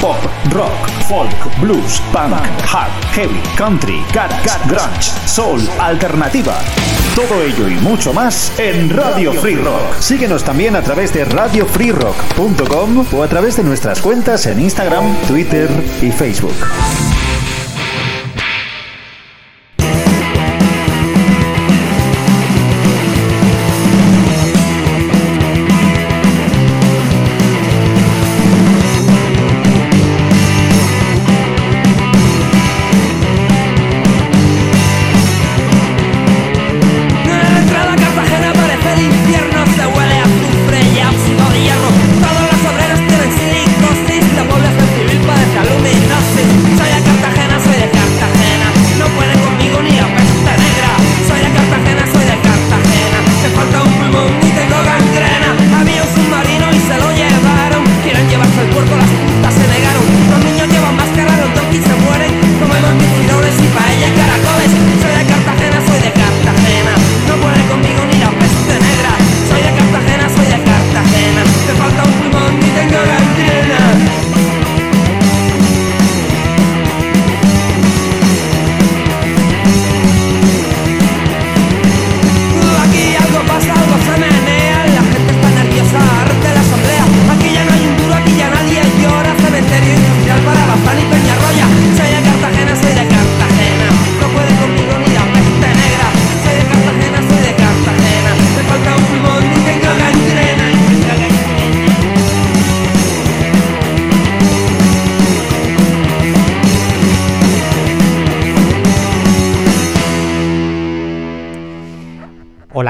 Pop, rock, folk, blues, punk, hard, heavy, country, garage, grunge, soul, alternativa. Todo ello y mucho más en Radio Free Rock. Síguenos también a través de radiofreerock.com o a través de nuestras cuentas en Instagram, Twitter y Facebook.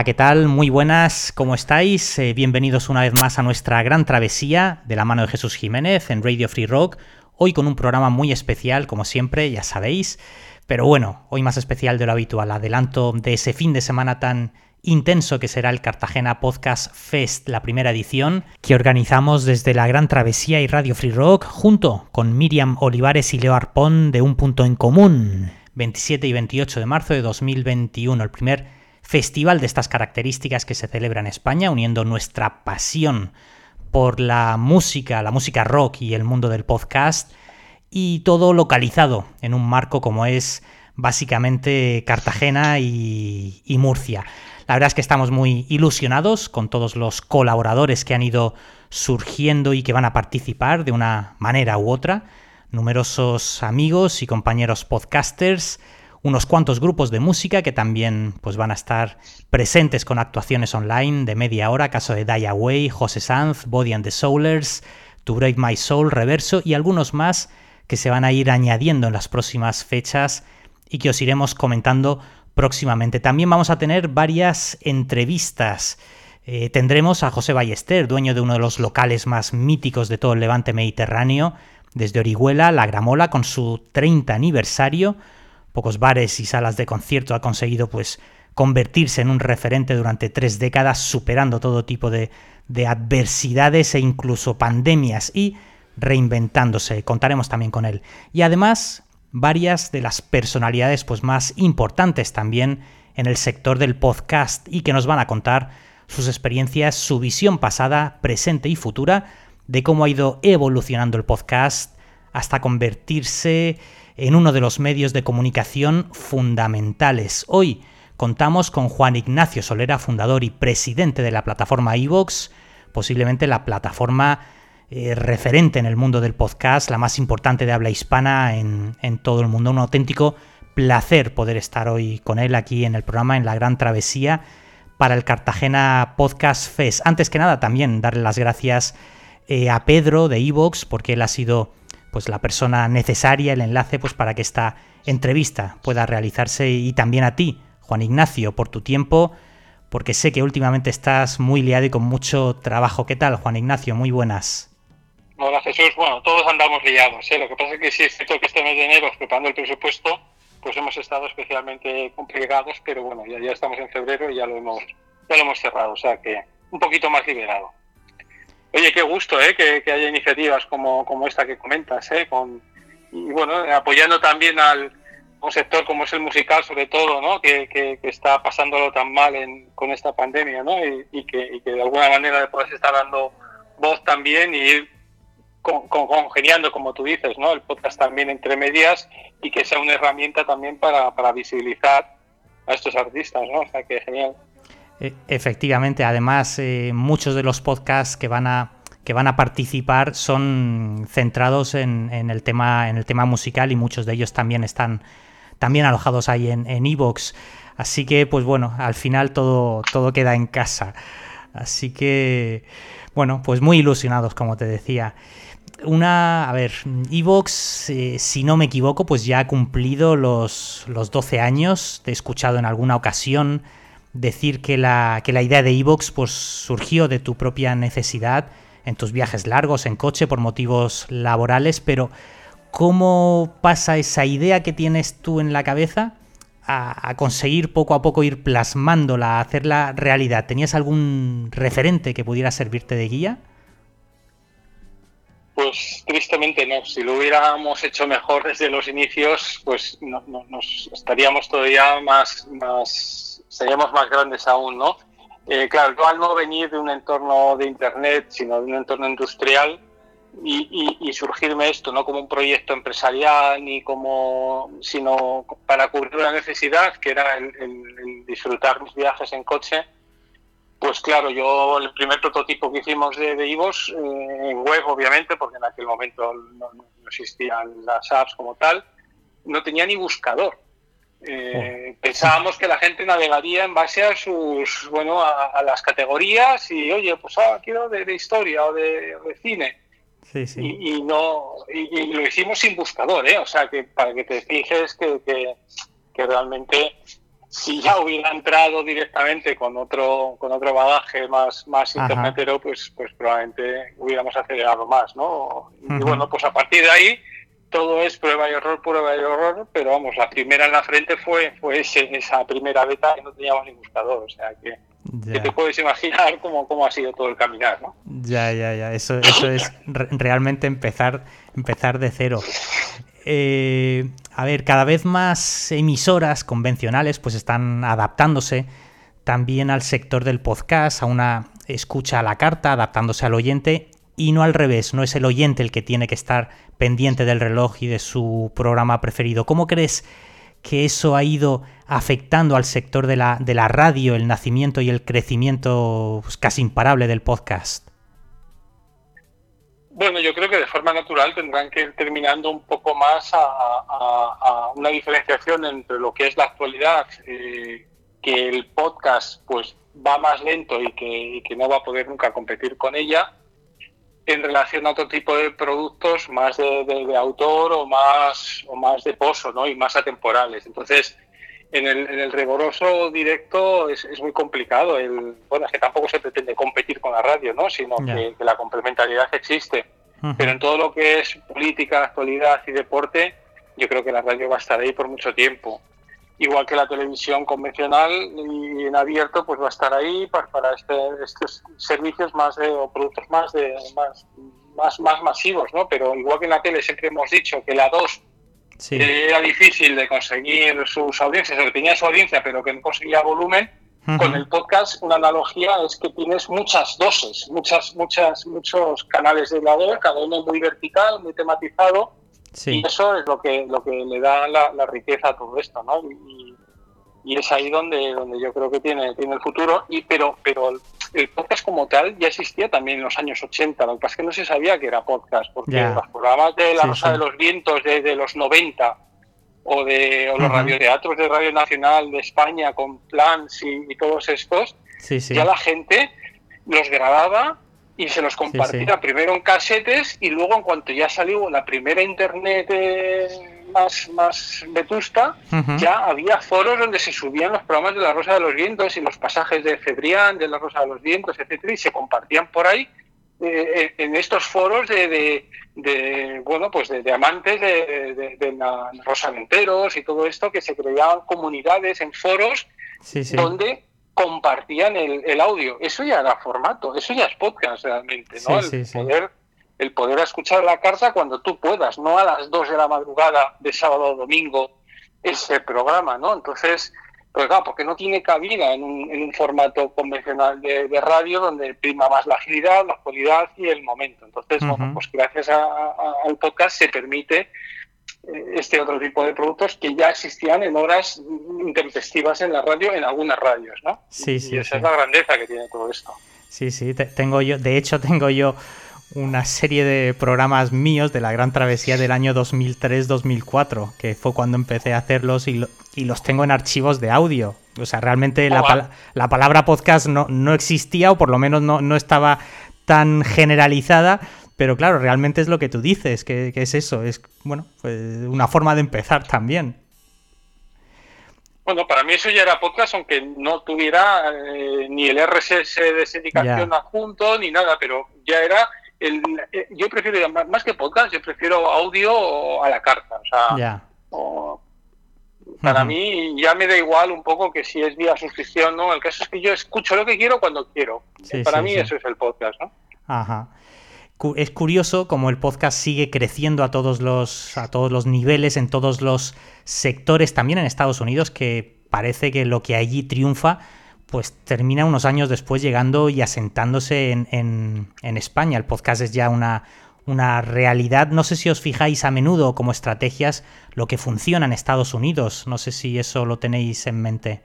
¿Qué tal? Muy buenas, ¿cómo estáis? Eh, bienvenidos una vez más a nuestra gran travesía de la mano de Jesús Jiménez en Radio Free Rock. Hoy con un programa muy especial, como siempre, ya sabéis. Pero bueno, hoy más especial de lo habitual. Adelanto de ese fin de semana tan intenso que será el Cartagena Podcast Fest, la primera edición, que organizamos desde la Gran Travesía y Radio Free Rock, junto con Miriam Olivares y Leo Arpón de Un Punto en Común, 27 y 28 de marzo de 2021, el primer festival de estas características que se celebra en España, uniendo nuestra pasión por la música, la música rock y el mundo del podcast, y todo localizado en un marco como es básicamente Cartagena y, Murcia. La verdad es que estamos muy ilusionados con todos los colaboradores que han ido surgiendo y que van a participar de una manera u otra, numerosos amigos y compañeros podcasters, unos cuantos grupos de música que también pues, van a estar presentes con actuaciones online de media hora, caso de Die Away, José Sanz, Body and the Soulers, To Break My Soul, Reverso y algunos más que se van a ir añadiendo en las próximas fechas y que os iremos comentando próximamente. También vamos a tener varias entrevistas. Eh, tendremos a José Ballester, dueño de uno de los locales más míticos de todo el levante mediterráneo, desde Orihuela, La Gramola, con su 30 aniversario pocos bares y salas de concierto ha conseguido pues convertirse en un referente durante tres décadas, superando todo tipo de, de adversidades e incluso pandemias y reinventándose. Contaremos también con él. Y además, varias de las personalidades pues, más importantes también en el sector del podcast y que nos van a contar sus experiencias, su visión pasada, presente y futura de cómo ha ido evolucionando el podcast hasta convertirse en uno de los medios de comunicación fundamentales. Hoy contamos con Juan Ignacio Solera, fundador y presidente de la plataforma iVox, posiblemente la plataforma eh, referente en el mundo del podcast, la más importante de habla hispana en, todo el mundo. Un auténtico placer poder estar hoy con él aquí en el programa, en la gran travesía para el Cartagena Podcast Fest. Antes que nada, también darle las gracias eh, a Pedro de Evox, porque él ha sido pues la persona necesaria, el enlace, pues para que esta entrevista pueda realizarse y también a ti, Juan Ignacio, por tu tiempo, porque sé que últimamente estás muy liado y con mucho trabajo. ¿Qué tal, Juan Ignacio? Muy buenas. Hola Jesús, bueno, todos andamos liados, ¿eh? lo que pasa es que sí es cierto que este mes de enero, preparando el presupuesto, pues hemos estado especialmente complicados, pero bueno, ya, ya estamos en febrero y ya lo hemos, ya lo hemos cerrado, o sea que un poquito más liberado. Oye, qué gusto ¿eh? que, haya iniciativas como, como esta que comentas, ¿eh? Con, y bueno, apoyando también al un sector como es el musical, sobre todo, ¿no? que, que, está pasándolo tan mal con esta pandemia ¿no? y, que, de alguna manera puedas estar dando voz también y ir con, congeniando, como tú dices, ¿no? el podcast también entre medias y que sea una herramienta también para, para visibilizar a estos artistas. ¿no? O sea, que genial. E, efectivamente, además, eh, muchos de los podcasts que van a que van a participar son centrados en, el tema en el tema musical y muchos de ellos también están también alojados ahí en Evox. Así que, pues bueno, al final todo, todo queda en casa. Así que, bueno, pues muy ilusionados, como te decía. Una, a ver, Evox, eh, si no me equivoco, pues ya ha cumplido los, los 12 años. Te he escuchado en alguna ocasión decir que la, que la idea de Evox pues, surgió de tu propia necesidad en tus viajes largos en coche por motivos laborales, pero ¿cómo pasa esa idea que tienes tú en la cabeza a, conseguir poco a poco ir plasmándola, a hacerla realidad? ¿Tenías algún referente que pudiera servirte de guía? Pues tristemente no. Si lo hubiéramos hecho mejor desde los inicios, pues nos estaríamos todavía más, seríamos más grandes aún, ¿no? Eh, claro, yo al no venir de un entorno de Internet, sino de un entorno industrial, y, surgirme esto, no como un proyecto empresarial, ni como, sino para cubrir una necesidad, que era el, disfrutar mis viajes en coche, pues claro, yo el primer prototipo que hicimos de, de IVOS, eh, en web obviamente, porque en aquel momento no, no, existían las apps como tal, no tenía ni buscador. Eh, pensábamos que la gente navegaría en base a sus, bueno, a, las categorías y, oye, pues ah, quiero de, historia o de, cine. Y, no y, lo hicimos sin buscador, ¿eh? O sea, que para que te fijes que, que, realmente si ya hubiera entrado directamente con otro con otro bagaje más más internetero, pues pues probablemente hubiéramos acelerado más, ¿no? Y bueno, pues a partir de ahí todo es prueba y error, prueba y error, pero vamos, la primera en la frente fue, fue esa primera beta que no teníamos ni buscador, o sea que, te puedes imaginar cómo, cómo, ha sido todo el caminar, ¿no? Ya, ya, ya, eso, eso es realmente empezar, empezar de cero. Eh, a ver, cada vez más emisoras convencionales pues están adaptándose también al sector del podcast, a una escucha a la carta, adaptándose al oyente y no al revés, no es el oyente el que tiene que estar pendiente del reloj y de su programa preferido. ¿Cómo crees que eso ha ido afectando al sector de la, de la radio, el nacimiento y el crecimiento pues, casi imparable del podcast? Bueno, yo creo que de forma natural tendrán que ir terminando un poco más a, una diferenciación entre lo que es la actualidad, eh, que el podcast pues va más lento y que, y que no va a poder nunca competir con ella, en relación a otro tipo de productos más de, autor o más, o más de pozo ¿no? y más atemporales. Entonces, en el, en el rigoroso directo es, es, muy complicado. El, bueno, es que tampoco se pretende competir con la radio, ¿no? sino que, la complementariedad existe. Pero en todo lo que es política, actualidad y deporte, yo creo que la radio va a estar ahí por mucho tiempo igual que la televisión convencional y en abierto pues va a estar ahí para, para este, estos servicios más de, o productos más de más, más, más masivos, ¿no? Pero igual que en la tele siempre hemos dicho que la 2 era difícil de conseguir sus audiencias, o que tenía su audiencia pero que no conseguía volumen, con el podcast una analogía es que tienes muchas dosis, muchas, muchas, muchos canales de lado, cada uno muy vertical, muy tematizado, y eso es lo que, lo que le da la, riqueza a todo esto, ¿no? Y, es ahí donde, donde yo creo que tiene, tiene el futuro. Y, pero, pero el podcast como tal ya existía también en los años 80, lo que pasa es que no se sabía que era podcast, porque los programas de La Rosa de los Vientos desde los 90 o de o los radioteatros de Radio Nacional de España con Plans y, todos estos, ya la gente los grababa y se los compartía primero en casetes y luego en cuanto ya salió la primera internet eh, más, más vetusta, ya había foros donde se subían los programas de La Rosa de los Vientos y los pasajes de Cebrián, de La Rosa de los Vientos, etcétera, y se compartían por ahí eh, en estos foros de, de, bueno pues de, amantes de, de, la y todo esto que se creaban comunidades en foros donde compartían el, audio. Eso ya era formato, eso ya es podcast realmente, ¿no? el, Poder, el poder escuchar la carta cuando tú puedas, no a las 2 de la madrugada de sábado o domingo ese programa, ¿no? Entonces, pues claro, porque no tiene cabida en un, en un formato convencional de, radio donde prima más la agilidad, la actualidad y el momento. Entonces, bueno, pues gracias al podcast se permite este otro tipo de productos que ya existían en horas intempestivas en la radio, en algunas radios, ¿no? Sí, sí. Y esa es la grandeza que tiene todo esto. Sí, sí, tengo yo, de hecho tengo yo una serie de programas míos de la Gran Travesía del año 2003-2004, que fue cuando empecé a hacerlos y, los tengo en archivos de audio. O sea, realmente la, la, palabra podcast no, no, existía o por lo menos no, no, estaba tan generalizada, pero claro, realmente es lo que tú dices, que, es eso, es bueno, pues una forma de empezar también. Bueno, para mí eso ya era podcast, aunque no tuviera eh, ni el RSS de sindicación adjunto ni nada, pero ya era eh, yo prefiero, más que podcast, yo prefiero audio a la carta. O sea, para mí ya me da igual un poco que si es vía suscripción, ¿no? El caso es que yo escucho lo que quiero cuando quiero. para mí eso es el podcast, ¿no? Ajá. Es curioso como el podcast sigue creciendo a todos los a todos los niveles, en todos los sectores, también en Estados Unidos, que parece que lo que allí triunfa pues termina unos años después llegando y asentándose en, España. El podcast es ya una, una, realidad. No sé si os fijáis a menudo como estrategias lo que funciona en Estados Unidos. No sé si eso lo tenéis en mente.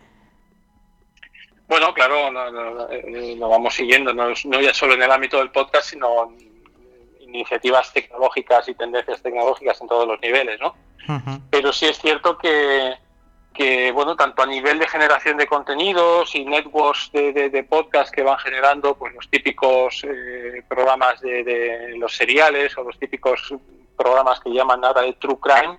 Bueno, claro, eh, lo, vamos siguiendo, no, ya solo en el ámbito del podcast, sino iniciativas tecnológicas y tendencias tecnológicas en todos los niveles, ¿no? Pero sí es cierto que, que, bueno, tanto a nivel de generación de contenidos y networks de, podcast que van generando, pues los típicos eh, programas de, los seriales o los típicos programas que llaman ahora de True Crime,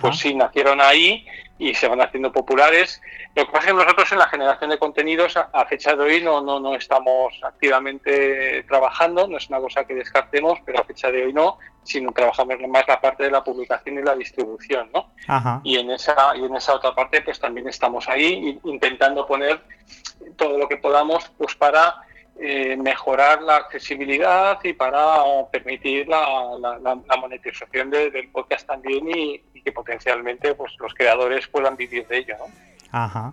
pues sí, nacieron ahí y se van haciendo populares. Lo que pasa es que nosotros en la generación de contenidos a, fecha de hoy no, no, no estamos activamente trabajando, no es una cosa que descartemos, pero a fecha de hoy no, sino trabajamos más la parte de la publicación y la distribución, ¿no? Y en esa y en esa otra parte pues también estamos ahí intentando poner todo lo que podamos pues para eh, mejorar la accesibilidad y para permitir la, la, monetización del podcast también y, que potencialmente pues los creadores puedan vivir de ello, ¿no? Ajá.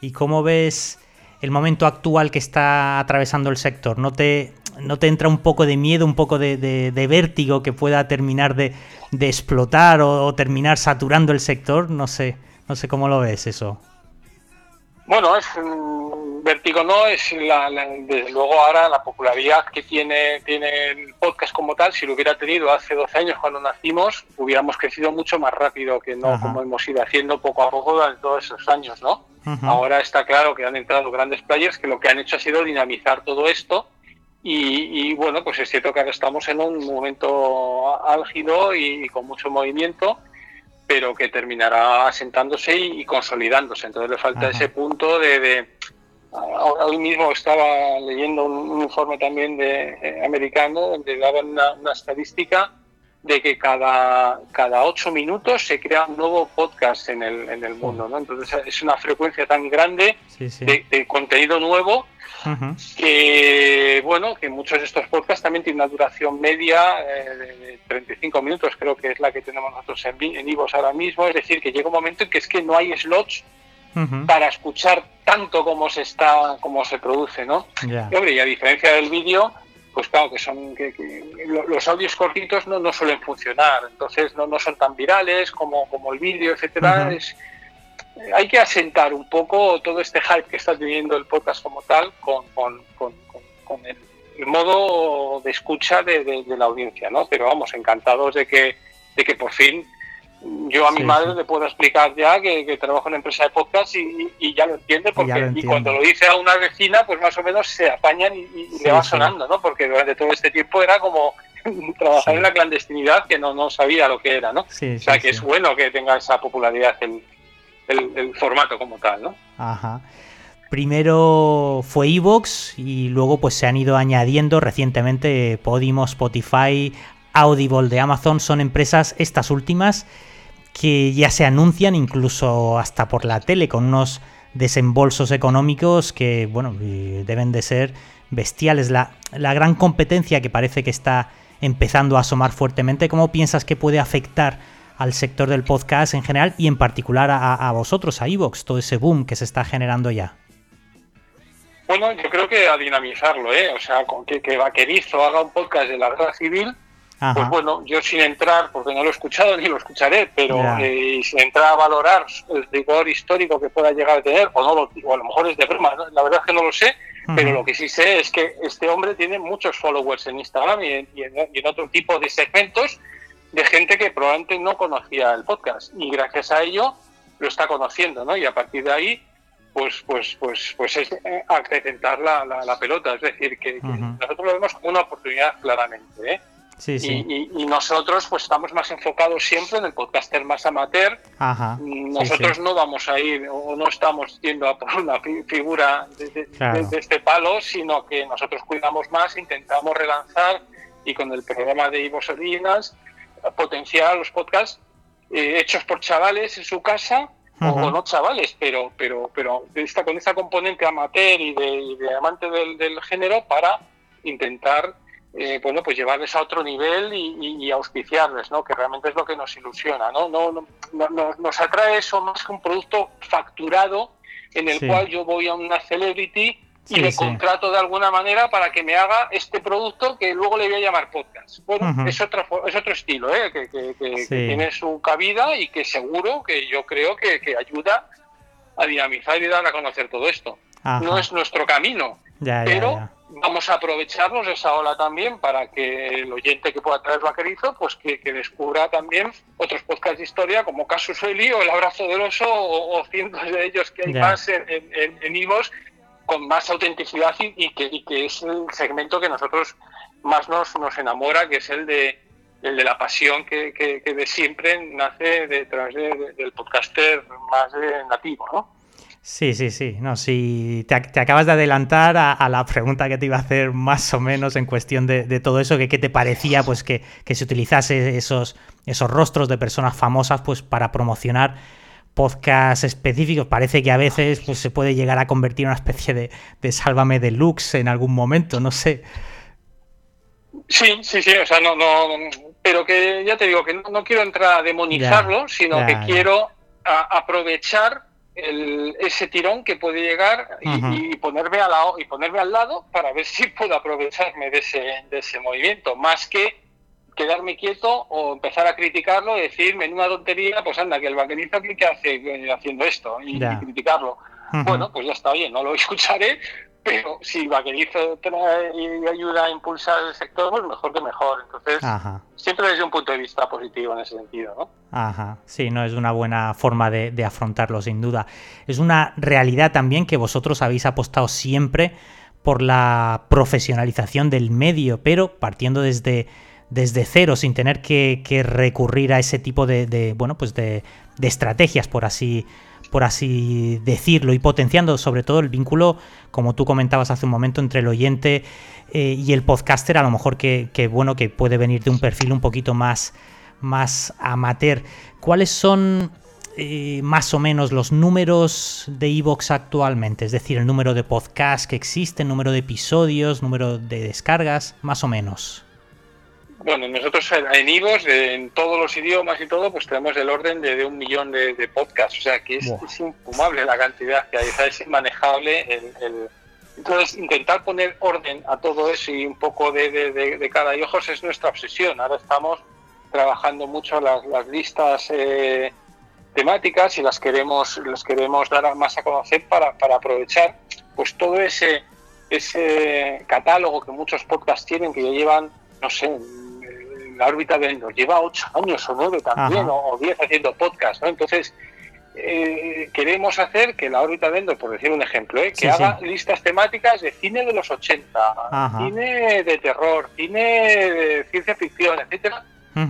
¿Y cómo ves el momento actual que está atravesando el sector? ¿No te, no te entra un poco de miedo, un poco de, vértigo que pueda terminar de, explotar o, terminar saturando el sector? No sé, no sé cómo lo ves eso. Bueno, es vértigo no, es la, desde luego ahora la popularidad que tiene, tiene el podcast como tal, si lo hubiera tenido hace 12 años cuando nacimos, hubiéramos crecido mucho más rápido que no como hemos ido haciendo poco a poco durante todos esos años, ¿no? Ahora está claro que han entrado grandes players que lo que han hecho ha sido dinamizar todo esto y, bueno, pues es cierto que ahora estamos en un momento álgido y, con mucho movimiento, pero que terminará asentándose y, consolidándose. Entonces le falta ese punto de, hoy mismo estaba leyendo un, informe también de eh, americano donde daban una, estadística de que cada, cada ocho minutos se crea un nuevo podcast en el, en el mundo. ¿no? Entonces es una frecuencia tan grande de, contenido nuevo que bueno, que muchos de estos podcasts también tienen una duración media eh, de 35 minutos, creo que es la que tenemos nosotros en, en Ivos ahora mismo, es decir, que llega un momento en que es que no hay slots para escuchar tanto como se está, como se produce, ¿no? Y, a diferencia del vídeo, pues claro, que son que, los audios cortitos no, no suelen funcionar, entonces no, no son tan virales como, como el vídeo, etcétera. es, hay que asentar un poco todo este hype que está teniendo el podcast como tal con, el, modo de escucha de, la audiencia, ¿no? Pero vamos, encantados de que, de que por fin yo a mi madre le puedo explicar ya que, trabajo en empresa de podcast y, ya lo entiende, porque y cuando lo dice a una vecina, pues más o menos se apañan y, le va sonando, ¿no? Porque durante todo este tiempo era como trabajar en la clandestinidad que no, no sabía lo que era, ¿no? o sea que es bueno que tenga esa popularidad el, el, formato como tal, ¿no? Ajá. Primero fue Evox y luego pues se han ido añadiendo recientemente Podimo, Spotify, Audible de Amazon. Son empresas, estas últimas, que ya se anuncian incluso hasta por la tele con unos desembolsos económicos que, bueno, deben de ser bestiales. La, la gran competencia que parece que está empezando a asomar fuertemente, ¿cómo piensas que puede afectar al sector del podcast en general y en particular a, vosotros, a Evox, todo ese boom que se está generando ya? Bueno, yo creo que a dinamizarlo, ¿eh? O sea, que, que Vaquerizo haga un podcast de la guerra civil, pues bueno, yo sin entrar, porque no lo he escuchado ni lo escucharé, pero eh, sin entrar a valorar el rigor histórico que pueda llegar a tener, o, no lo, a lo mejor es de broma, la verdad es que no lo sé, pero lo que sí sé es que este hombre tiene muchos followers en Instagram y en, otro tipo de segmentos de gente que probablemente no conocía el podcast y gracias a ello lo está conociendo, ¿no? Y a partir de ahí, pues, pues, pues, pues es eh, acrecentar la, la, pelota, es decir, que, nosotros lo vemos como una oportunidad claramente, ¿eh? Y, nosotros pues estamos más enfocados siempre en el podcaster más amateur. nosotros no vamos a ir o no estamos yendo a por una figura de, este palo, sino que nosotros cuidamos más, intentamos relanzar y con el programa de Ivo Salinas potenciar los podcasts eh, hechos por chavales en su casa o no chavales, pero pero pero esta, con esta componente amateur y de, amante del, del género para intentar eh, bueno, pues llevarles a otro nivel y, auspiciarles, ¿no? Que realmente es lo que nos ilusiona, ¿no? no, no, nos atrae eso más que un producto facturado en el cual yo voy a una celebrity y le contrato de alguna manera para que me haga este producto que luego le voy a llamar podcast. Bueno, es, otro, es otro estilo, ¿eh? que, tiene su cabida y que seguro que yo creo que, ayuda a dinamizar y dar a conocer todo esto. No es nuestro camino, pero vamos a aprovecharnos de esa ola también para que el oyente que pueda traer vaquerizo, pues que, descubra también otros podcasts de historia como Casus Eli o El Abrazo del Oso o, cientos de ellos que hay más en, en, en con más autenticidad y, que, que, es el segmento que nosotros más nos, nos enamora, que es el de el de la pasión que, que, de siempre nace detrás del podcaster más nativo, ¿no? Sí, sí, sí. No, si te, acabas de adelantar a, la pregunta que te iba a hacer más o menos en cuestión de, todo eso, que qué te parecía pues que, se utilizase esos, esos rostros de personas famosas pues para promocionar podcasts específicos. Parece que a veces pues, se puede llegar a convertir en una especie de, de sálvame deluxe en algún momento, no sé. Sí, sí, sí, o sea, no, no, pero que ya te digo que no, quiero entrar a demonizarlo, sino que quiero aprovechar ese tirón que puede llegar y, ponerme al lado y ponerme al lado para ver si puedo aprovecharme de ese, de ese movimiento. Más que quedarme quieto o empezar a criticarlo y decir una tontería pues anda que el banquerista que hace haciendo esto y, criticarlo bueno pues ya está bien no lo escucharé pero si Vaquerizo trae y ayuda a impulsar el sector, pues mejor que mejor. Entonces, siempre desde un punto de vista positivo en ese sentido, ¿no? Ajá, sí, no es una buena forma de, afrontarlo, sin duda. Es una realidad también que vosotros habéis apostado siempre por la profesionalización del medio, pero partiendo desde, desde cero, sin tener que, recurrir a ese tipo de, bueno, pues de, de estrategias, por así por así decirlo, y potenciando sobre todo el vínculo, como tú comentabas hace un momento, entre el oyente eh, y el podcaster, a lo mejor que, bueno, que puede venir de un perfil un poquito más, más amateur. ¿Cuáles son eh, más o menos los números de Evox actualmente? Es decir, el número de podcasts que existen, número de episodios, número de descargas, más o menos. Bueno, nosotros en IVOS, en todos los idiomas y todo, pues tenemos el orden de, un millón de, podcasts. O sea, que es, infumable la cantidad que hay, es inmanejable. El, Entonces, intentar poner orden a todo eso y un poco de, de, cada y ojos es nuestra obsesión. Ahora estamos trabajando mucho las, las listas eh, temáticas y las queremos, las queremos dar más a conocer para, para aprovechar pues todo ese, ese catálogo que muchos podcasts tienen, que ya llevan, no sé, la órbita de Endor lleva ocho años o nueve también, o, diez haciendo podcast, ¿no? Entonces, eh, queremos hacer que la órbita de Endor, por decir un ejemplo, ¿eh? que haga listas temáticas de cine de los 80, cine de terror, cine de ciencia ficción, etcétera,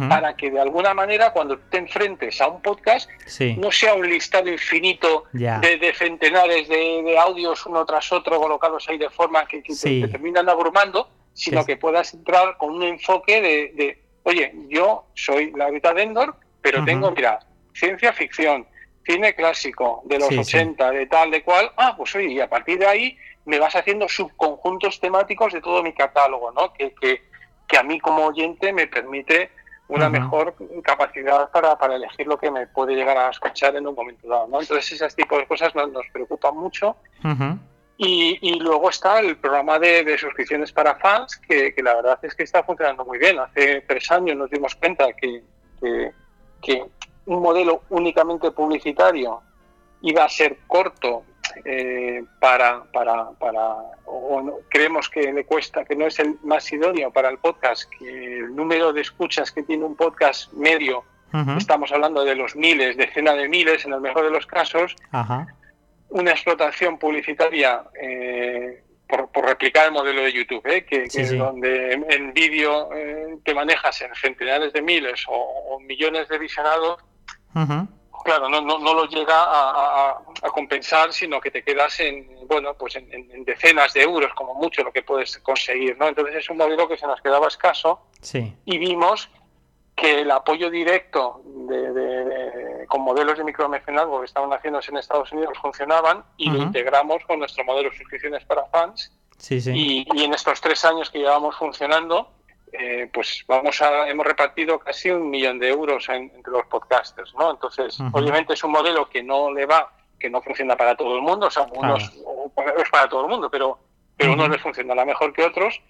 para que de alguna manera cuando te enfrentes a un podcast no sea un listado infinito de, centenares de, audios uno tras otro colocados ahí de forma que, te, terminan abrumando, sino que puedas entrar con un enfoque de oye, yo soy la órbita de Endor, pero tengo, mira, ciencia ficción, cine clásico, de los 80, de tal, de cual, ah, pues oye, y a partir de ahí me vas haciendo subconjuntos temáticos de todo mi catálogo, ¿no? Que, que, que a mí como oyente me permite una mejor capacidad para, para, elegir lo que me puede llegar a escuchar en un momento dado, ¿no? Entonces, ese tipo de cosas nos, nos preocupan mucho. Y, y, luego está el programa de, de suscripciones para fans, que, que, la verdad es que está funcionando muy bien. Hace tres años nos dimos cuenta que, que, que un modelo únicamente publicitario iba a ser corto eh, para, para, para o creemos que le cuesta, que no es el más idóneo para el podcast, que el número de escuchas que tiene un podcast medio, estamos hablando de los miles, decenas de miles en el mejor de los casos, una explotación publicitaria eh, por, replicar el modelo de YouTube, ¿eh? que, donde en, vídeo te manejas en centenares de miles o, millones de visionados, claro, no, no, no lo llega a, compensar, sino que te quedas en, bueno, pues en, decenas de euros, como mucho, lo que puedes conseguir, ¿no? Entonces es un modelo que se nos quedaba escaso y vimos que el apoyo directo de, con modelos de micromecenazgo que estaban haciéndose en Estados Unidos funcionaban y lo integramos con nuestro modelo de suscripciones para fans. Y, y en estos tres años que llevamos funcionando, eh, pues vamos a, hemos repartido casi un millón de euros entre los podcasters, ¿no? Entonces, obviamente es un modelo que no le va, que no funciona para todo el mundo, o sea, unos es para todo el mundo, pero, pero unos les funcionará mejor que otros.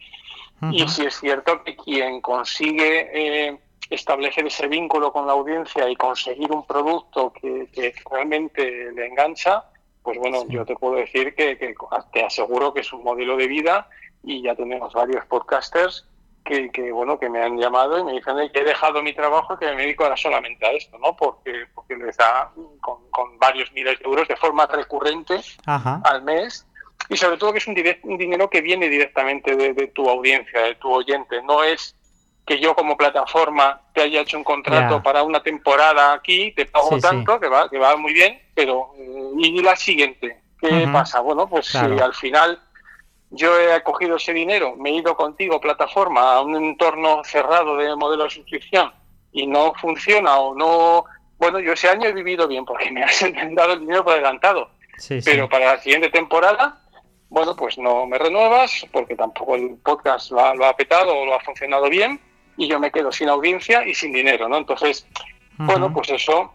Y si es cierto que quien consigue eh, establecer ese vínculo con la audiencia y conseguir un producto que, realmente le engancha, pues bueno, yo te puedo decir que, que te aseguro que es un modelo de vida y ya tenemos varios podcasters que, bueno que me han llamado y me dicen que he dejado mi trabajo y que me dedico ahora solamente a esto, ¿no? Porque, porque les da con, varios miles de euros de forma recurrente al mes y sobre todo que es un, un dinero que viene directamente de, tu audiencia, de tu oyente. No es que yo como plataforma te haya hecho un contrato para una temporada aquí, te pago tanto, Que, va, que va muy bien, pero eh, ¿y la siguiente? ¿Qué pasa? Bueno, pues si al final yo he cogido ese dinero, me he ido contigo, plataforma, a un entorno cerrado de modelo de suscripción y no funciona o no... Bueno, yo ese año he vivido bien porque me has dado el dinero por adelantado. Pero para la siguiente temporada, bueno, pues no me renuevas porque tampoco el podcast lo ha, lo ha petado o lo ha funcionado bien y yo me quedo sin audiencia y sin dinero, ¿no? Entonces, bueno, pues eso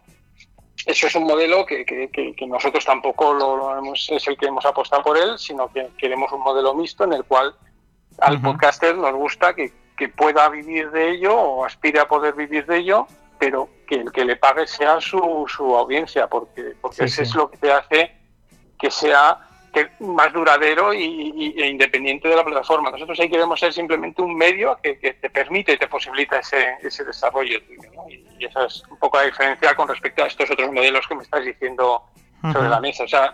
eso es un modelo que, que, nosotros tampoco lo, hemos, es el que hemos apostado por él, sino que queremos un modelo mixto en el cual al podcaster nos gusta que, pueda vivir de ello o aspire a poder vivir de ello, pero que el que le pague sea su, su audiencia, porque, porque eso es lo que te hace que sea más duradero y, e independiente de la plataforma. Nosotros ahí queremos ser simplemente un medio que, te permite y te posibilita ese, ese desarrollo y, esa es un poco la diferencia con respecto a estos otros modelos que me estás diciendo sobre la mesa. O sea,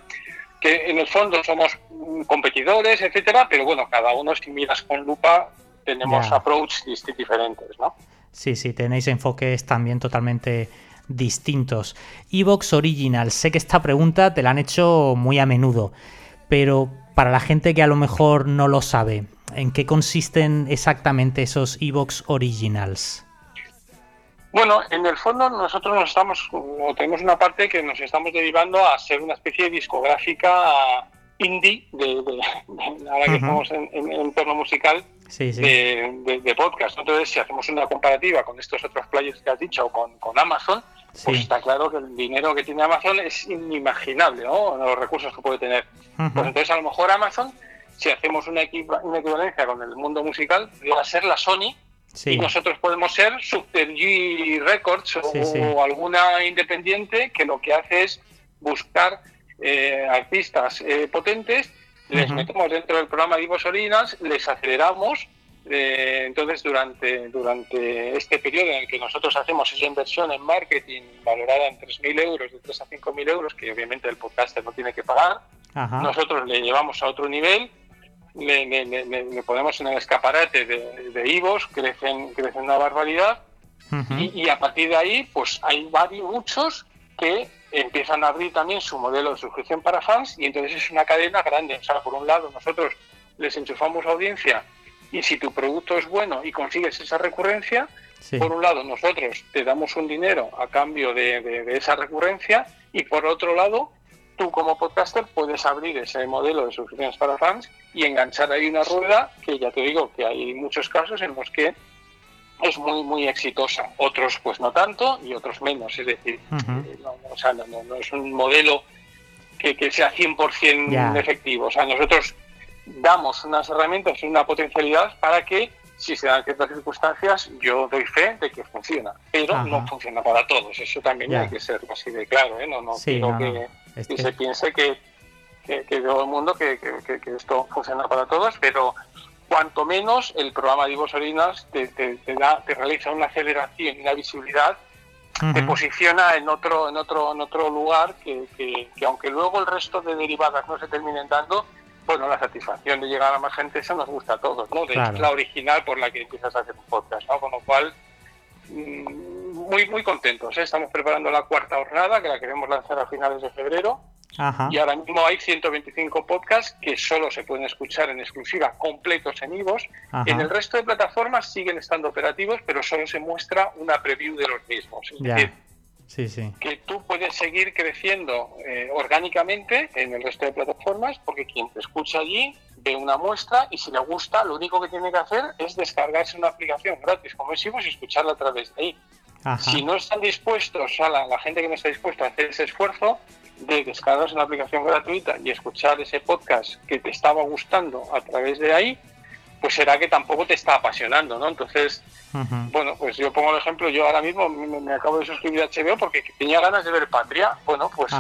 que en el fondo somos competidores, etcétera, pero bueno, cada uno si miras con lupa tenemos approaches diferentes, ¿no? Sí, sí, tenéis enfoques también totalmente distintos. Evox Original, sé que esta pregunta te la han hecho muy a menudo pero para la gente que a lo mejor no lo sabe, ¿en qué consisten exactamente esos Evox Originals? Bueno, en el fondo nosotros nos estamos, o tenemos una parte que nos estamos derivando a ser una especie de discográfica indie, de, ahora que estamos en, en, entorno musical, De, podcast. Entonces, si hacemos una comparativa con estos otros players que has dicho, o con, con Amazon, pues está claro que el dinero que tiene Amazon es inimaginable, ¿no? Los recursos que puede tener. Pues entonces a lo mejor Amazon, si hacemos una, una equivalencia con el mundo musical, podría ser la Sony y nosotros podemos ser Super G Records o, alguna independiente que lo que hace es buscar eh, artistas eh, potentes, les metemos dentro del programa de Ivos Originals, les aceleramos eh, entonces, durante, durante este periodo en el que nosotros hacemos esa inversión en marketing valorada en 3.000 euros, de 3 a 5.000 euros, que obviamente el podcaster no tiene que pagar, nosotros le llevamos a otro nivel, le, ponemos en el escaparate de, IVOS, crecen, crecen una barbaridad, y, a partir de ahí, pues hay varios, muchos que empiezan a abrir también su modelo de suscripción para fans, y entonces es una cadena grande. O sea, por un lado, nosotros les enchufamos audiencia Y si tu producto es bueno y consigues esa recurrencia, por un lado nosotros te damos un dinero a cambio de, esa recurrencia y por otro lado tú como podcaster puedes abrir ese modelo de suscripciones para fans y enganchar ahí una rueda que ya te digo que hay muchos casos en los que es muy muy exitosa. Otros pues no tanto y otros menos. Es decir eh, no, es un modelo que, que sea 100% efectivo. O sea nosotros damos unas herramientas y una potencialidad para que si se dan ciertas circunstancias, yo doy fe de que funciona, pero no funciona para todos. Eso también hay que ser así de claro, ¿eh? No, no quiero que, se piense que, que, todo el mundo que, esto funciona para todos, pero cuanto menos el programa de Orinas te, te, da, te realiza una aceleración y una visibilidad te posiciona en otro en otro en otro lugar que, que, aunque luego el resto de derivadas no se terminen dando bueno, la satisfacción de llegar a más gente, eso nos gusta a todos, ¿no? De es la original por la que empiezas a hacer un podcast, ¿no? Con lo cual, mm, muy, muy contentos, ¿eh? Estamos preparando la cuarta jornada, que la queremos lanzar a finales de febrero. Y ahora mismo hay 125 podcasts que solo se pueden escuchar en exclusiva, completos en IVOS. En el resto de plataformas siguen estando operativos, pero solo se muestra una preview de los mismos. Es decir, Sí, sí. que tú puedes seguir creciendo eh, orgánicamente en el resto de plataformas porque quien te escucha allí ve una muestra y si le gusta lo único que tiene que hacer es descargarse una aplicación gratis como decimos y escucharla a través de ahí. Si no están dispuestos, a la, gente que no está dispuesta a hacer ese esfuerzo de descargarse una aplicación gratuita y escuchar ese podcast que te estaba gustando a través de ahí, pues será que tampoco te está apasionando, ¿no? Entonces, bueno, pues yo pongo el ejemplo, yo ahora mismo me, acabo de suscribir a HBO porque tenía ganas de ver Patria, bueno, pues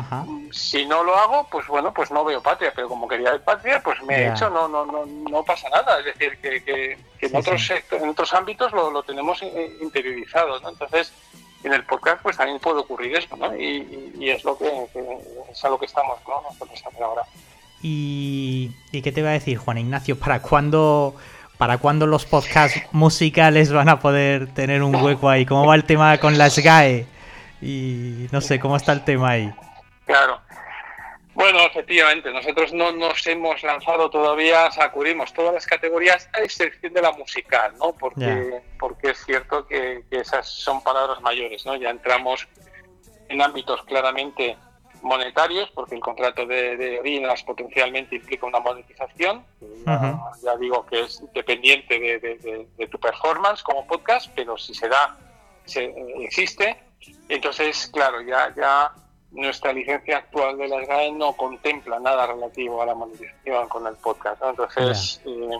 si no lo hago, pues bueno, pues no veo Patria, pero como quería ver Patria, pues me he hecho, no, no, no, no pasa nada, es decir, que, en, otros en otros ámbitos lo, tenemos interiorizado, ¿no? Entonces, en el podcast pues también puede ocurrir eso, ¿no? Y, es lo que, es a lo que estamos, ¿no? Nosotros ahora. ¿Y, ¿Y qué te va a decir, Juan Ignacio? ¿Para cuándo, ¿Para cuándo los podcasts musicales van a poder tener un hueco ahí? ¿Cómo va el tema con las GAE? Y no sé, ¿cómo está el tema ahí? Claro. Bueno, efectivamente, nosotros no nos hemos lanzado todavía, sacudimos todas las categorías, a excepción de la musical, ¿no? Porque, porque es cierto que, que esas son palabras mayores, ¿no? Ya entramos en ámbitos claramente monetarios, porque el contrato de, de Orinas potencialmente implica una monetización. ya, digo que es dependiente de, tu performance como podcast, pero si se da, se, existe. Entonces, claro, ya, ya nuestra licencia actual de las GAE no contempla nada relativo a la monetización con el podcast. Entonces, eh,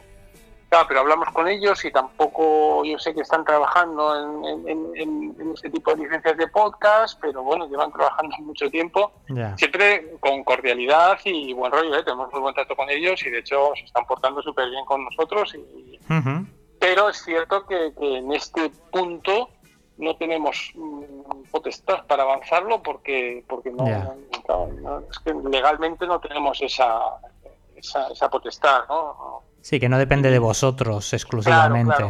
pero hablamos con ellos y tampoco yo sé que están trabajando en, en, este tipo de licencias de podcast, pero bueno, llevan trabajando mucho tiempo, siempre con cordialidad y buen rollo, ¿eh? tenemos muy buen trato con ellos y de hecho se están portando súper bien con nosotros. Y, Pero es cierto que, en este punto no tenemos mm, potestad para avanzarlo porque porque no, es que legalmente no tenemos esa, esa, esa potestad, ¿no? Sí, que no depende de vosotros exclusivamente.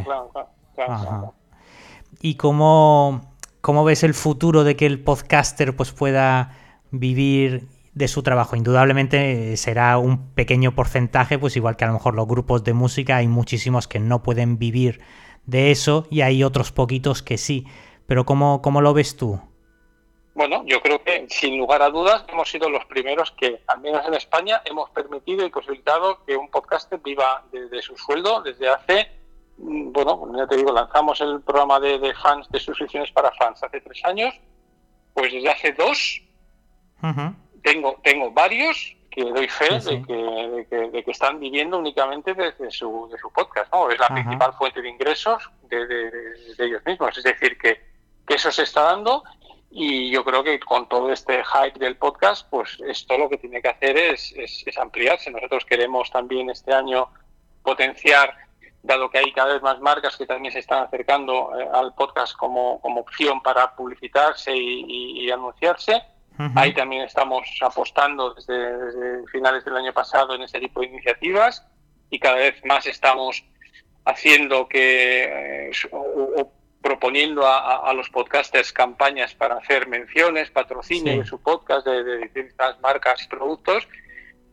¿Y cómo, cómo, ves el futuro de que el podcaster pues, pueda vivir de su trabajo? Indudablemente será un pequeño porcentaje, pues igual que a lo mejor los grupos de música, hay muchísimos que no pueden vivir de eso y hay otros poquitos que sí. Pero ¿cómo, cómo lo ves tú? Bueno, yo creo que sin lugar a dudas hemos sido los primeros que, al menos en España, hemos permitido y posibilitado que un podcaster viva de, su sueldo desde hace, mm, bueno, ya te digo, lanzamos el programa de, fans, de suscripciones para fans hace tres años, pues desde hace dos tengo, tengo varios que doy fe De, que, de, que, están viviendo únicamente desde su, de su podcast, ¿no? Es la principal fuente de ingresos de, ellos mismos, es decir, que, que eso se está dando y yo creo que con todo este hype del podcast, pues esto lo que tiene que hacer es, es, ampliarse. Nosotros queremos también este año potenciar, dado que hay cada vez más marcas que también se están acercando eh, al podcast como, como, opción para publicitarse y, anunciarse. Ahí también estamos apostando desde, finales del año pasado en este tipo de iniciativas y cada vez más estamos haciendo que eh, proponiendo a, los podcasters campañas para hacer menciones, patrocinio de su podcast de, distintas marcas y productos,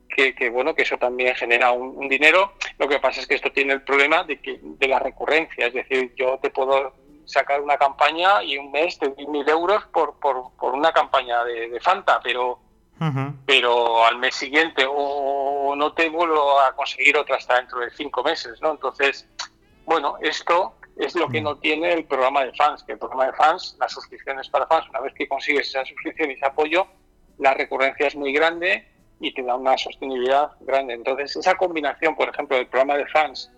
que, bueno, que eso también genera un, dinero. Lo que pasa es que esto tiene el problema de, que, de la recurrencia, es decir, yo te puedo sacar una campaña y un mes te doy mil euros por, por, por una campaña de, Fanta, pero, pero al mes siguiente o no te vuelvo a conseguir otra hasta dentro de cinco meses, ¿no? Entonces, bueno, esto es lo que mm. no tiene el programa de fans, que el programa de fans, las suscripciones para fans, una vez que consigues esa suscripción y ese apoyo, la recurrencia es muy grande y te da una sostenibilidad grande. Entonces, esa combinación, por ejemplo, del programa de fans,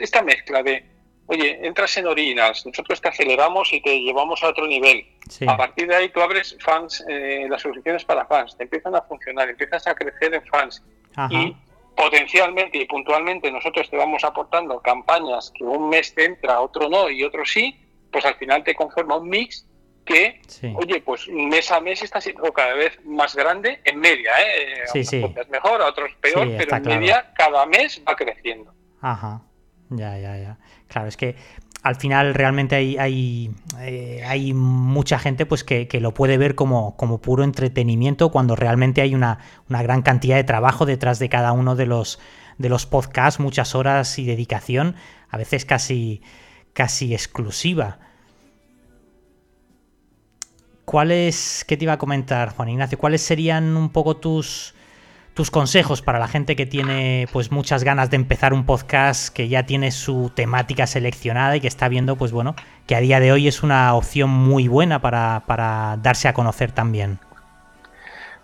esta mezcla de, oye, entras en Originals, nosotros te aceleramos y te llevamos a otro nivel. A partir de ahí tú abres fans, eh, las suscripciones para fans, te empiezan a funcionar, empiezas a crecer en fans. Y potencialmente y puntualmente nosotros te vamos aportando campañas que un mes te entra, otro no y otro sí, pues al final te conforma un mix que, oye, pues mes a mes está siendo cada vez más grande en media, ¿eh? Sí, sí. es mejor, a otros peor, pero en media cada mes va creciendo. Ajá, ya, ya, ya. Claro, es que al final realmente hay, hay, eh, hay mucha gente pues que, lo puede ver como, como, puro entretenimiento cuando realmente hay una, una, gran cantidad de trabajo detrás de cada uno de los, de los podcasts, muchas horas y dedicación, a veces casi, casi exclusiva. ¿Cuáles, qué te iba a comentar, Juan Ignacio? ¿Cuáles serían un poco tus, tus consejos para la gente que tiene pues muchas ganas de empezar un podcast, que ya tiene su temática seleccionada y que está viendo, pues bueno, que a día de hoy es una opción muy buena para, para darse a conocer también?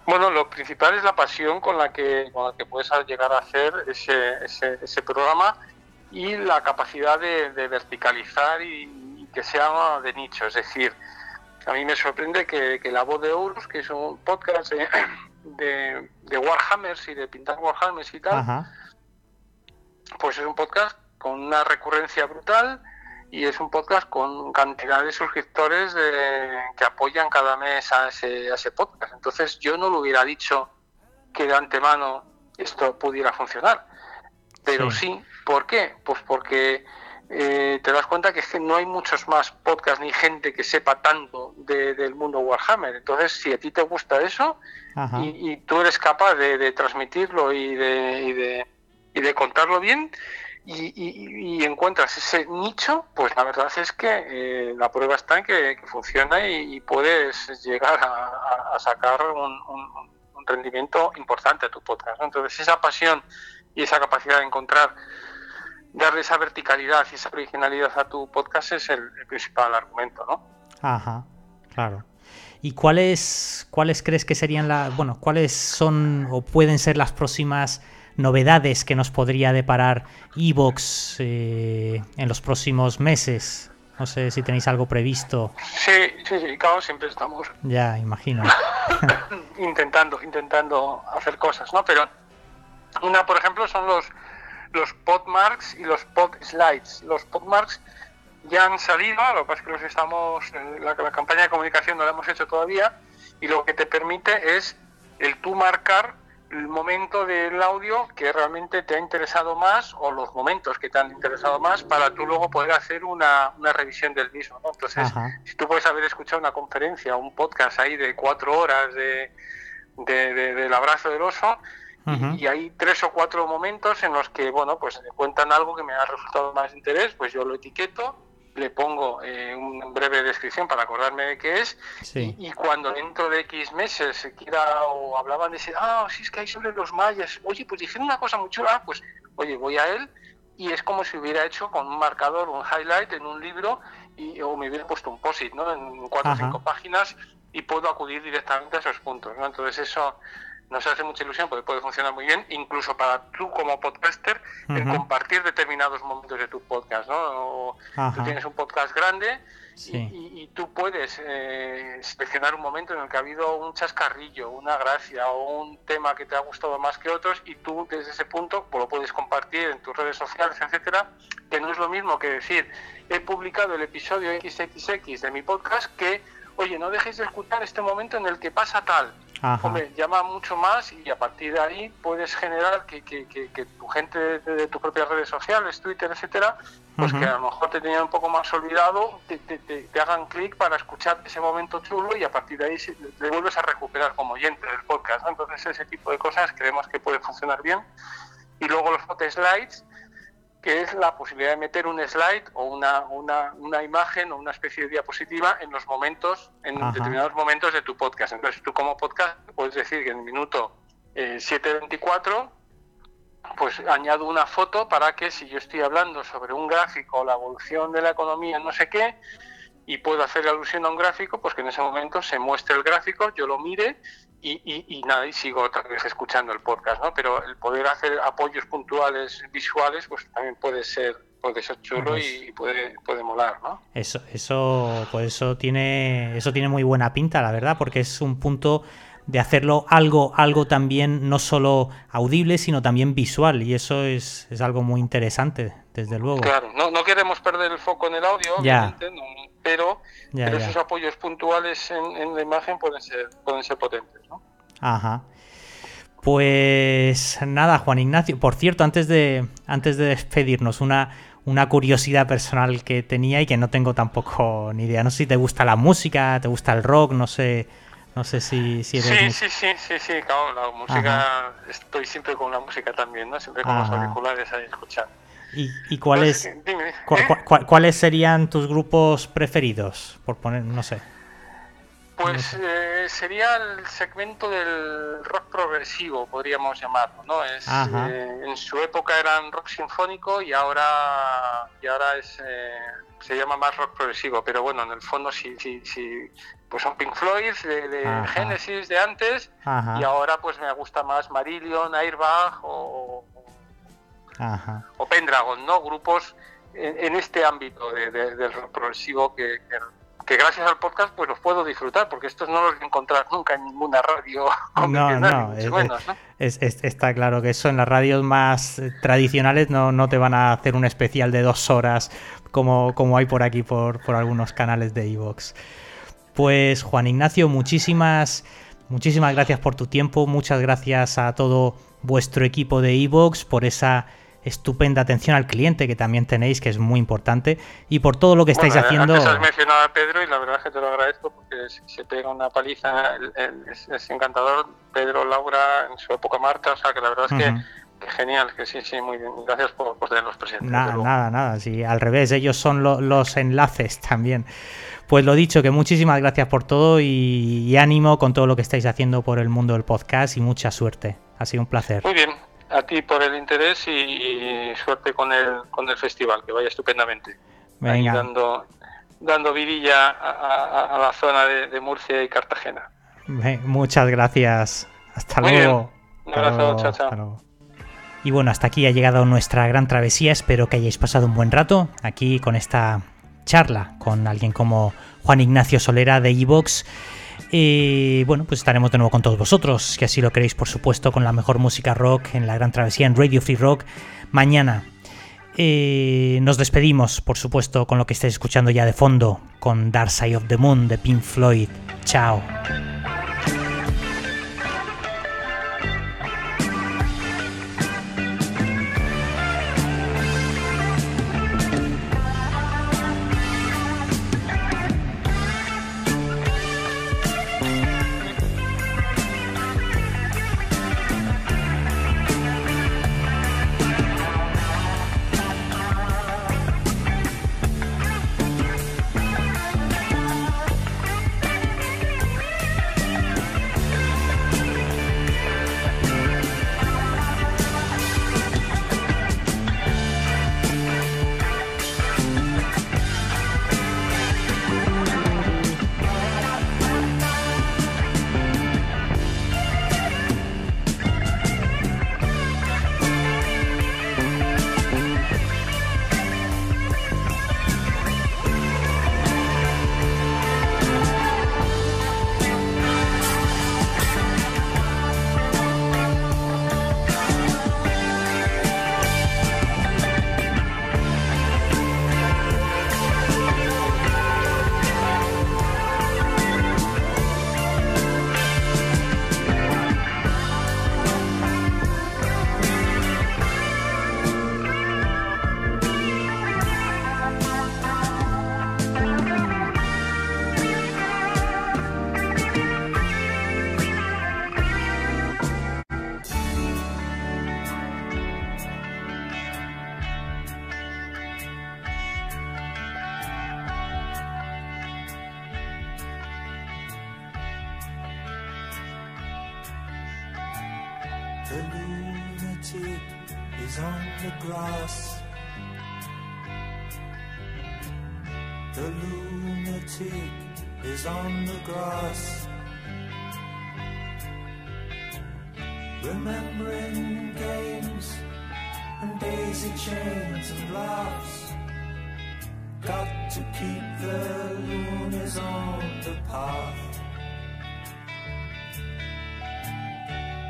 Bueno, lo principal es la pasión con la que, con la que puedes llegar a hacer ese, ese, programa y la capacidad de, verticalizar y, que sea de nicho. Es decir, a mí me sorprende que, que La Voz de Euros, que es un podcast de, de Warhammers y de pintar Warhammers y tal, pues es un podcast con una recurrencia brutal y es un podcast con cantidad de suscriptores que apoyan cada mes a ese, a ese podcast. Entonces yo no lo hubiera dicho que de antemano esto pudiera funcionar. Pero sí. ¿por qué? Pues porque eh, te das cuenta que, es que no hay muchos más podcasts ni gente que sepa tanto del mundo Warhammer. Entonces, si a ti te gusta eso y, tú eres capaz de, transmitirlo y de, y de, contarlo bien y, encuentras ese nicho, pues la verdad es que eh, la prueba está en que, funciona y, puedes llegar a, sacar un, rendimiento importante a tu podcast. Entonces, esa pasión y esa capacidad de encontrar darle esa verticalidad y esa originalidad a tu podcast es el, principal argumento, ¿no? Ajá, claro. ¿Y cuáles, cuáles crees que serían las, bueno, cuáles son o pueden ser las próximas novedades que nos podría deparar Evox eh, en los próximos meses? No sé si tenéis algo previsto. Sí, sí, sí, claro, siempre estamos. Ya, imagino. intentando, intentando hacer cosas, ¿no? Pero una, por ejemplo, son los los podmarks y los podslides. Los podmarks ya han salido, lo que pasa es que los estamos, la, la campaña de comunicación no la hemos hecho todavía, y lo que te permite es el tú marcar el momento del audio que realmente te ha interesado más o los momentos que te han interesado más para tú luego poder hacer una, una revisión del mismo. Entonces, si tú puedes haber escuchado una conferencia, un podcast ahí de cuatro horas de, del abrazo del oso, y, hay tres o cuatro momentos en los que, bueno, pues me cuentan algo que me ha resultado más interés, pues yo lo etiqueto, le pongo eh, una breve descripción para acordarme de qué es, y, cuando dentro de X meses se quiera o hablaban de ese, ah, sí, es que hay sobre los mayas, oye, pues dijeron una cosa muy chula, pues, oye, voy a él, y es como si hubiera hecho con un marcador, un highlight en un libro, y, o me hubiera puesto un posit, ¿no? En cuatro o cinco páginas, y puedo acudir directamente a esos puntos, ¿no? Entonces eso nos hace mucha ilusión porque puede funcionar muy bien, incluso para tú como podcaster, en compartir determinados momentos de tu podcast, ¿no? tú tienes un podcast grande y, tú puedes eh, seleccionar un momento en el que ha habido un chascarrillo, una gracia o un tema que te ha gustado más que otros y tú desde ese punto pues, lo puedes compartir en tus redes sociales, etcétera, que no es lo mismo que decir, he publicado el episodio XXX de mi podcast que oye, no dejéis de escuchar este momento en el que pasa tal. Hombre, llama mucho más y a partir de ahí puedes generar que, que, que, tu gente de, tus propias redes sociales, Twitter, etcétera, pues que a lo mejor te tenían un poco más olvidado, te, te, te, hagan clic para escuchar ese momento chulo y a partir de ahí te vuelves a recuperar como oyente del podcast. Entonces ese tipo de cosas creemos que puede funcionar bien. Y luego los hot slides, que es la posibilidad de meter un slide o una, una, una imagen o una especie de diapositiva en los momentos, en determinados momentos de tu podcast. Entonces tú como podcast puedes decir que en el minuto 7.24 eh, pues añado una foto para que si yo estoy hablando sobre un gráfico o la evolución de la economía, no sé qué, y puedo hacer alusión a un gráfico, pues que en ese momento se muestre el gráfico, yo lo mire y, nada, y sigo otra vez escuchando el podcast, ¿no? Pero el poder hacer apoyos puntuales visuales, pues también puede ser puede ser chulo y puede, puede molar, ¿no? Eso, eso, pues eso tiene, eso tiene muy buena pinta, la verdad, porque es un punto de hacerlo algo, algo también no solo audible, sino también visual, y eso es, es algo muy interesante, desde luego. Claro, no, no queremos perder el foco en el audio, obviamente, pero, pero esos apoyos puntuales en, la imagen pueden ser, pueden ser potentes, ¿no? Ajá. Pues nada, Juan Ignacio. Por cierto, antes de, antes de despedirnos, una, una curiosidad personal que tenía y que no tengo tampoco ni idea. No sé si te gusta la música, te gusta el rock, no sé no sé si, si eres... Sí, sí, sí, sí, sí, claro, la música, estoy siempre con la música también, ¿no? Siempre con los auriculares ahí escuchando. ¿Y, y cuáles, ¿eh? cuáles serían tus grupos preferidos? Por poner, no sé. Pues eh, sería el segmento del rock progresivo, podríamos llamarlo, ¿no? Es, eh, en su época eran rock sinfónico y ahora, y ahora es, se llama más rock progresivo, pero bueno, en el fondo sí, sí, sí pues son Pink Floyd de, Genesis de antes y ahora pues me gusta más Marillion, Airbag o, o Pendragon, ¿no? Grupos en, este ámbito del rock progresivo que, que, gracias al podcast pues los puedo disfrutar porque estos no los voy a encontrar nunca en ninguna radio no, no, es, está claro que eso en las radios más tradicionales no, no te van a hacer un especial de dos horas como, como hay por aquí por, por algunos canales de Evox. Pues Juan Ignacio, muchísimas, muchísimas gracias por tu tiempo, muchas gracias a todo vuestro equipo de Evox por esa estupenda atención al cliente que también tenéis, que es muy importante, y por todo lo que estáis haciendo. Antes has mencionado a Pedro y la verdad es que te lo agradezco porque se pega una paliza, es, encantador. Pedro, Laura, en su época Marta, o sea que la verdad es que genial, que sí, sí, muy bien. Gracias por, tenerlos presentes. Nada, nada, nada. Sí, al revés, ellos son los enlaces también. Pues lo dicho, que muchísimas gracias por todo y, ánimo con todo lo que estáis haciendo por el mundo del podcast y mucha suerte. Ha sido un placer. Muy bien, a ti por el interés y, suerte con el, con el festival, que vaya estupendamente. Venga. dando, dando vidilla a, la zona de, Murcia y Cartagena. muchas gracias. Hasta luego. Un abrazo, chao, chao. Y bueno, hasta aquí ha llegado nuestra gran travesía. Espero que hayáis pasado un buen rato aquí con esta charla con alguien como Juan Ignacio Solera de Evox. Y bueno, pues estaremos de nuevo con todos vosotros, que así lo queréis, por supuesto, con la mejor música rock en la gran travesía en Radio Free Rock mañana. Nos despedimos, por supuesto, con lo que estáis escuchando ya de fondo, con Dark Side of the Moon de Pink Floyd. Chao. The lunatic is on the grass. The lunatic is on the grass. Remembering games and daisy chains and laughs. Got to keep the loonies on the path.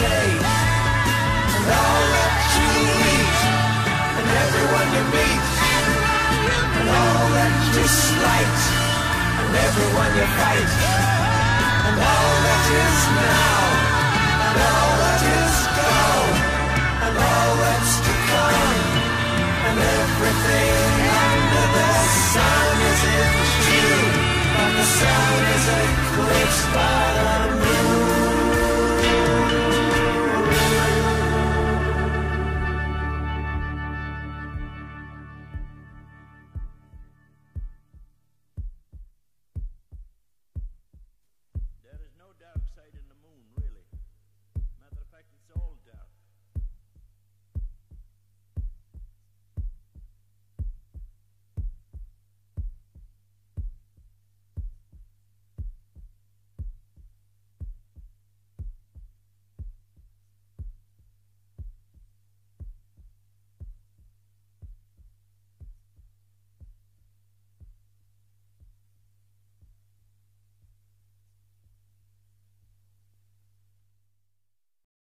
say. And all that you eat, and everyone you meet, and all that you slight, and everyone you fight, and all that is now, and all that is gone, and all that's to come, and everything under the sun is in you, and the sun is eclipsed by the moon.